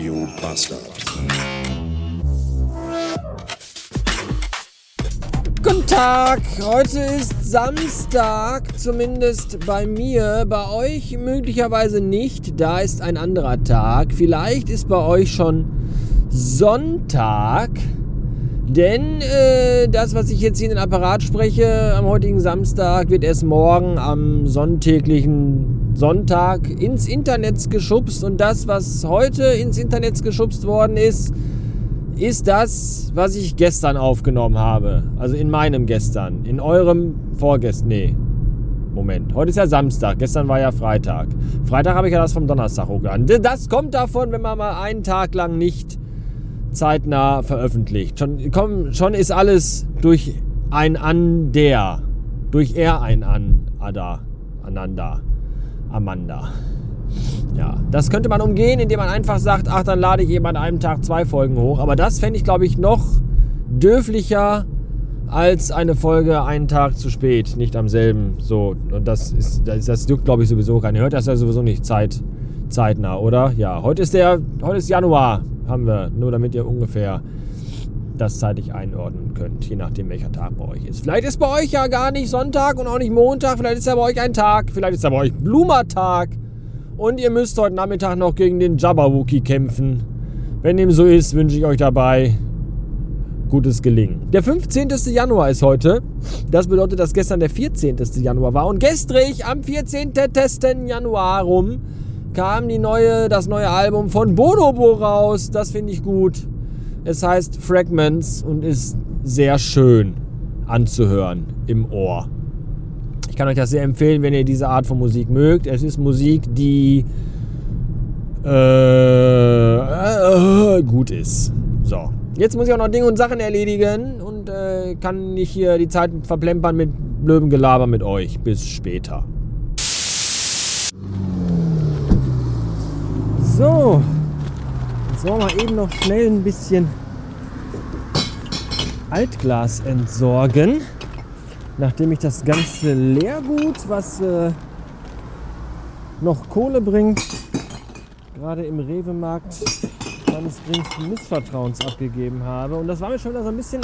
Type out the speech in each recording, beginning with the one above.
Radio Bastard. Guten Tag, heute ist Samstag, zumindest bei mir, bei euch möglicherweise nicht, da ist ein anderer Tag. Vielleicht ist bei euch schon Sonntag, denn äh, das, was ich jetzt hier in den Apparat spreche, am heutigen Samstag, wird erst morgen am sonntäglichen Sonntag ins Internet geschubst und das, was heute ins Internet geschubst worden ist, ist das, was ich gestern aufgenommen habe. Also in meinem gestern. In eurem vorgestern. Nee. Moment. Heute ist ja Samstag. Gestern war ja Freitag. Freitag habe ich ja das vom Donnerstag hochgeladen. Das kommt davon, wenn man mal einen Tag lang nicht zeitnah veröffentlicht. Schon, komm, schon ist alles durch ein An der. Durch er ein An. Ada. Ananda. Amanda. Ja, das könnte man umgehen, indem man einfach sagt, ach, dann lade ich eben an einem Tag zwei Folgen hoch. Aber das fände ich, glaube ich, noch dürflicher als eine Folge einen Tag zu spät, nicht am selben. So, und das ist, das, das juckt, glaube ich, sowieso keiner. Hört das ja sowieso nicht zeit, zeitnah, oder? Ja, heute ist der, heute ist Januar, haben wir, nur damit ihr ungefähr das zeitlich einordnen könnt, je nachdem welcher Tag bei euch ist. Vielleicht ist bei euch ja gar nicht Sonntag und auch nicht Montag, vielleicht ist ja bei euch ein Tag, vielleicht ist ja bei euch Blumertag und ihr müsst heute Nachmittag noch gegen den Jabberwocky kämpfen. Wenn dem so ist, wünsche ich euch dabei gutes Gelingen. Der 15. Januar ist heute. Das bedeutet, dass gestern der 14. Januar war. Und gestrig am 14. Januar rum kam die neue, das neue Album von Bonobo raus. Das finde ich gut. Es heißt Fragments und ist sehr schön anzuhören im Ohr. Ich kann euch das sehr empfehlen, wenn ihr diese Art von Musik mögt. Es ist Musik, die äh, äh, gut ist. So, jetzt muss ich auch noch Dinge und Sachen erledigen und äh, kann nicht hier die Zeit verplempern mit blödem Gelaber mit euch. Bis später. So, Jetzt wollen wir eben noch schnell ein bisschen Altglas entsorgen. Nachdem ich das ganze Leergut, was äh, noch Kohle bringt, gerade im Rewe-Markt meines geringsten Missvertrauens abgegeben habe. Und das war mir schon wieder so ein bisschen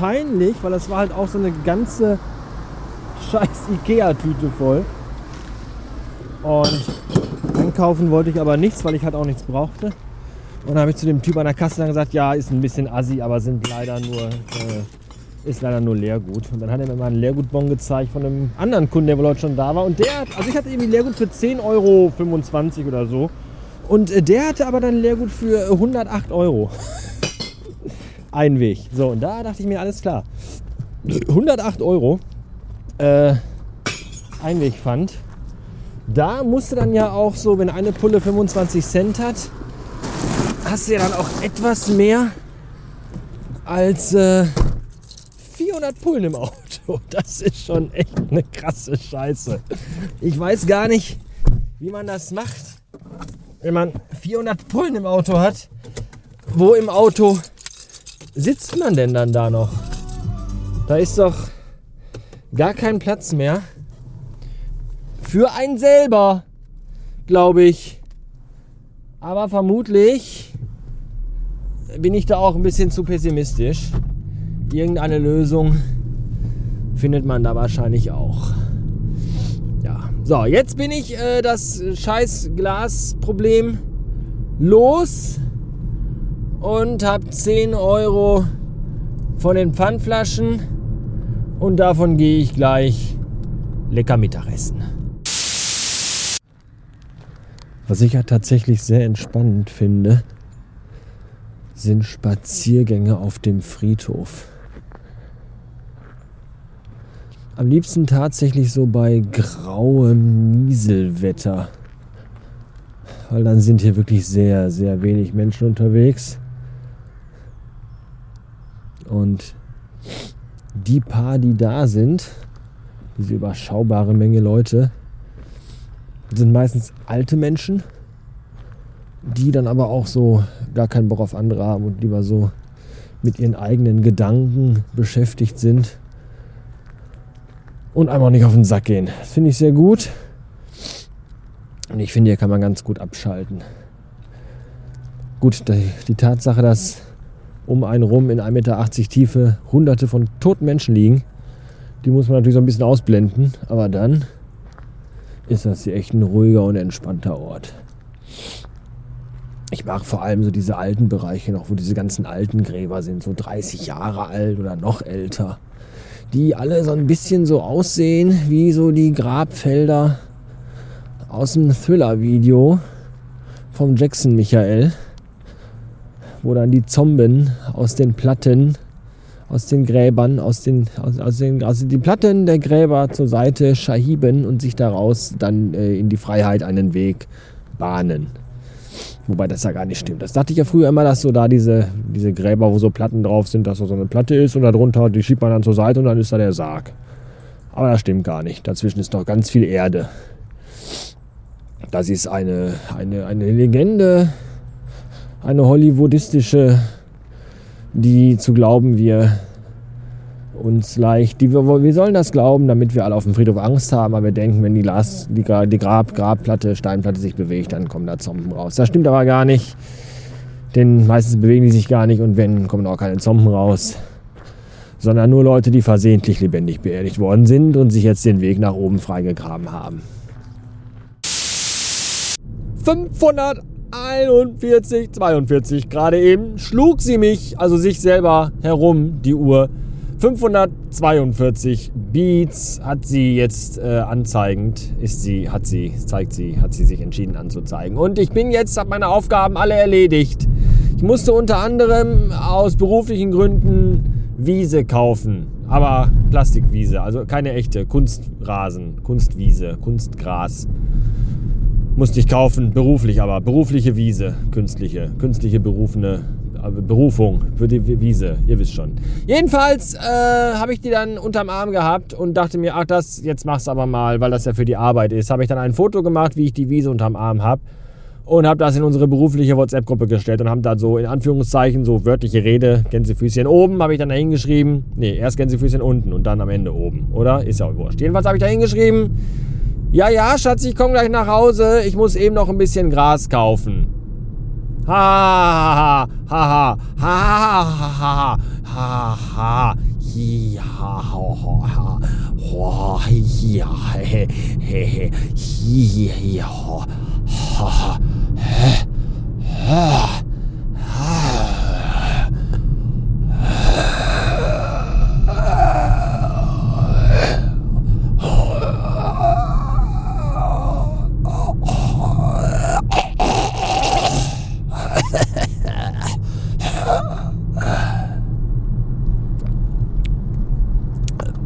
peinlich, weil das war halt auch so eine ganze scheiß Ikea-Tüte voll. Und einkaufen wollte ich aber nichts, weil ich halt auch nichts brauchte. Und dann habe ich zu dem Typ an der Kasse dann gesagt, ja, ist ein bisschen assi, aber sind leider nur, äh, ist leider nur Leergut. Und dann hat er mir mal einen Leergutbon gezeigt von einem anderen Kunden, der wohl heute schon da war. Und der also ich hatte irgendwie Leergut für 10,25 Euro oder so. Und äh, der hatte aber dann Leergut für 108 Euro. Ein Weg. So, und da dachte ich mir, alles klar. 108 Euro äh, Einwegpfand. Da musste dann ja auch so, wenn eine Pulle 25 Cent hat, hast du ja dann auch etwas mehr als äh, 400 Pullen im Auto. Das ist schon echt eine krasse Scheiße. Ich weiß gar nicht, wie man das macht, wenn man 400 Pullen im Auto hat. Wo im Auto sitzt man denn dann da noch? Da ist doch gar kein Platz mehr für einen selber, glaube ich. Aber vermutlich bin ich da auch ein bisschen zu pessimistisch. Irgendeine Lösung findet man da wahrscheinlich auch. Ja, so, jetzt bin ich äh, das scheiß Glasproblem los und habe 10 Euro von den Pfandflaschen und davon gehe ich gleich lecker Mittagessen. Was ich ja tatsächlich sehr entspannend finde, sind Spaziergänge auf dem Friedhof. Am liebsten tatsächlich so bei grauem Nieselwetter. Weil dann sind hier wirklich sehr, sehr wenig Menschen unterwegs. Und die paar, die da sind, diese überschaubare Menge Leute, sind meistens alte Menschen die dann aber auch so gar keinen Bock auf andere haben und lieber so mit ihren eigenen Gedanken beschäftigt sind und einfach nicht auf den Sack gehen. Das finde ich sehr gut. Und ich finde, hier kann man ganz gut abschalten. Gut, die Tatsache, dass um einen rum in 1,80 Meter Tiefe hunderte von toten Menschen liegen, die muss man natürlich so ein bisschen ausblenden. Aber dann ist das hier echt ein ruhiger und entspannter Ort. Ich mag vor allem so diese alten Bereiche noch, wo diese ganzen alten Gräber sind, so 30 Jahre alt oder noch älter. Die alle so ein bisschen so aussehen wie so die Grabfelder aus dem Thriller-Video vom Jackson Michael wo dann die Zomben aus den Platten, aus den Gräbern, aus den, aus, aus den, also die Platten der Gräber zur Seite schahiben und sich daraus dann äh, in die Freiheit einen Weg bahnen. Wobei das ja gar nicht stimmt. Das dachte ich ja früher immer, dass so da diese, diese Gräber, wo so Platten drauf sind, dass so eine Platte ist und darunter, die schiebt man dann zur Seite und dann ist da der Sarg. Aber das stimmt gar nicht. Dazwischen ist noch ganz viel Erde. Das ist eine, eine, eine Legende, eine hollywoodistische, die zu glauben wir uns leicht, die wir, sollen das glauben, damit wir alle auf dem Friedhof Angst haben, aber wir denken, wenn die, Glas, die, die Grab, Grabplatte, Steinplatte sich bewegt, dann kommen da Zomben raus. Das stimmt aber gar nicht, denn meistens bewegen die sich gar nicht und wenn, kommen auch keine Zomben raus, sondern nur Leute, die versehentlich lebendig beerdigt worden sind und sich jetzt den Weg nach oben freigegraben haben. 500 41, 42 gerade eben schlug sie mich, also sich selber herum, die Uhr. 542 Beats hat sie jetzt äh, anzeigend, ist sie, hat sie, zeigt sie, hat sie sich entschieden anzuzeigen. Und ich bin jetzt, habe meine Aufgaben alle erledigt. Ich musste unter anderem aus beruflichen Gründen Wiese kaufen, aber Plastikwiese, also keine echte Kunstrasen, Kunstwiese, Kunstgras musste ich kaufen, beruflich aber, berufliche Wiese, künstliche, künstliche berufene äh, Berufung für die Wiese, ihr wisst schon. Jedenfalls äh, habe ich die dann unterm Arm gehabt und dachte mir, ach das, jetzt mach's aber mal, weil das ja für die Arbeit ist. Habe ich dann ein Foto gemacht, wie ich die Wiese unterm Arm habe und habe das in unsere berufliche WhatsApp-Gruppe gestellt und haben da so in Anführungszeichen so wörtliche Rede, Gänsefüßchen oben, habe ich dann da hingeschrieben. Nee, erst Gänsefüßchen unten und dann am Ende oben, oder? Ist ja wurscht. Jedenfalls habe ich da hingeschrieben, ja, ja, Schatz, ich komme gleich nach Hause. Ich muss eben noch ein bisschen Gras kaufen. Ha ha ha ha ha ha ha ha ha ha ha ha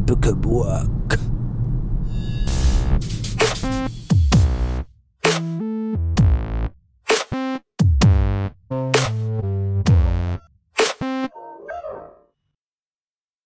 Albuquerque.